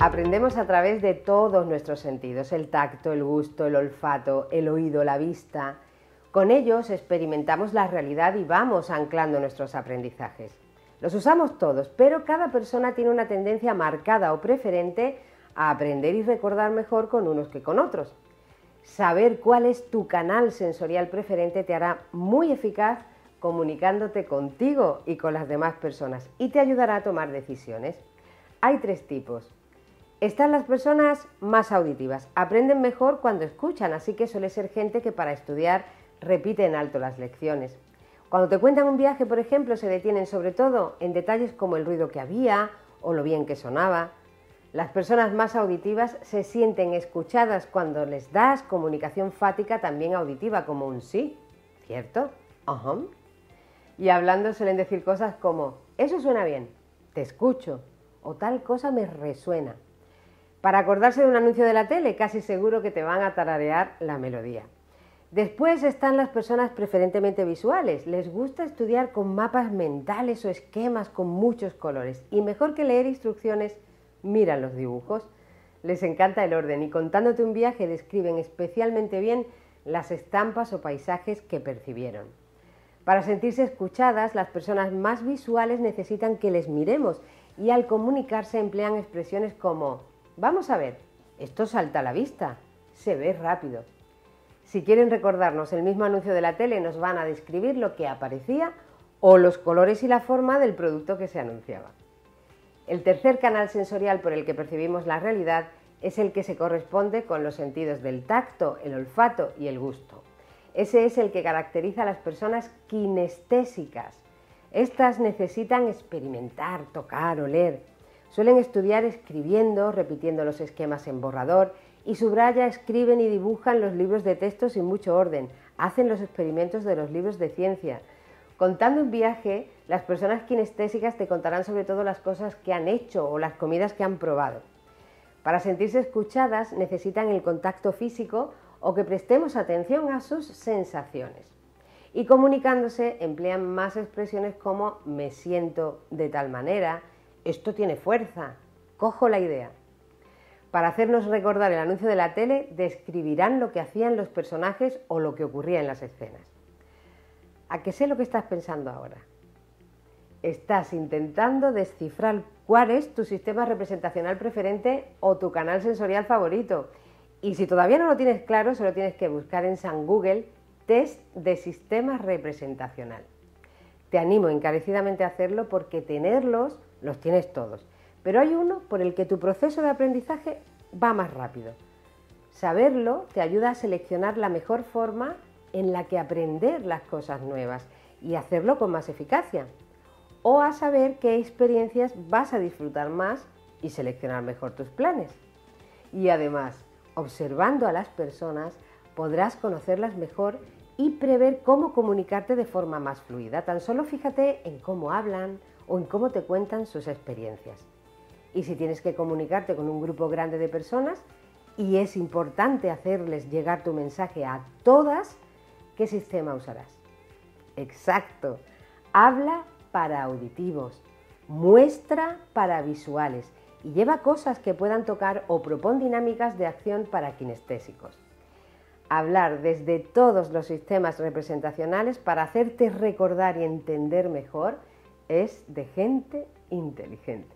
Aprendemos a través de todos nuestros sentidos, el tacto, el gusto, el olfato, el oído, la vista. Con ellos experimentamos la realidad y vamos anclando nuestros aprendizajes. Los usamos todos, pero cada persona tiene una tendencia marcada o preferente a aprender y recordar mejor con unos que con otros. Saber cuál es tu canal sensorial preferente te hará muy eficaz comunicándote contigo y con las demás personas y te ayudará a tomar decisiones. Hay tres tipos. Están las personas más auditivas. Aprenden mejor cuando escuchan, así que suele ser gente que para estudiar repite en alto las lecciones. Cuando te cuentan un viaje, por ejemplo, se detienen sobre todo en detalles como el ruido que había o lo bien que sonaba. Las personas más auditivas se sienten escuchadas cuando les das comunicación fática también auditiva, como un sí, ¿cierto? Ajá. Y hablando suelen decir cosas como, eso suena bien, te escucho, o tal cosa me resuena. Para acordarse de un anuncio de la tele, casi seguro que te van a tararear la melodía. Después están las personas preferentemente visuales. Les gusta estudiar con mapas mentales o esquemas con muchos colores. Y mejor que leer instrucciones, miran los dibujos. Les encanta el orden y contándote un viaje describen especialmente bien las estampas o paisajes que percibieron. Para sentirse escuchadas, las personas más visuales necesitan que les miremos y al comunicarse emplean expresiones como Vamos a ver, esto salta a la vista, se ve rápido. Si quieren recordarnos el mismo anuncio de la tele, nos van a describir lo que aparecía o los colores y la forma del producto que se anunciaba. El tercer canal sensorial por el que percibimos la realidad es el que se corresponde con los sentidos del tacto, el olfato y el gusto. Ese es el que caracteriza a las personas kinestésicas. Estas necesitan experimentar, tocar, oler, Suelen estudiar escribiendo, repitiendo los esquemas en borrador y subraya, escriben y dibujan los libros de texto sin mucho orden, hacen los experimentos de los libros de ciencia. Contando un viaje, las personas kinestésicas te contarán sobre todo las cosas que han hecho o las comidas que han probado. Para sentirse escuchadas necesitan el contacto físico o que prestemos atención a sus sensaciones. Y comunicándose emplean más expresiones como me siento de tal manera, esto tiene fuerza, cojo la idea. Para hacernos recordar el anuncio de la tele, describirán lo que hacían los personajes o lo que ocurría en las escenas. ¿A qué sé lo que estás pensando ahora? Estás intentando descifrar cuál es tu sistema representacional preferente o tu canal sensorial favorito. Y si todavía no lo tienes claro, solo tienes que buscar en San Google test de sistema representacional. Te animo encarecidamente a hacerlo porque tenerlos los tienes todos. Pero hay uno por el que tu proceso de aprendizaje va más rápido. Saberlo te ayuda a seleccionar la mejor forma en la que aprender las cosas nuevas y hacerlo con más eficacia. O a saber qué experiencias vas a disfrutar más y seleccionar mejor tus planes. Y además, observando a las personas, podrás conocerlas mejor y prever cómo comunicarte de forma más fluida. Tan solo fíjate en cómo hablan o en cómo te cuentan sus experiencias. Y si tienes que comunicarte con un grupo grande de personas y es importante hacerles llegar tu mensaje a todas, ¿qué sistema usarás? Exacto. Habla para auditivos, muestra para visuales y lleva cosas que puedan tocar o propon dinámicas de acción para kinestésicos. Hablar desde todos los sistemas representacionales para hacerte recordar y entender mejor es de gente inteligente.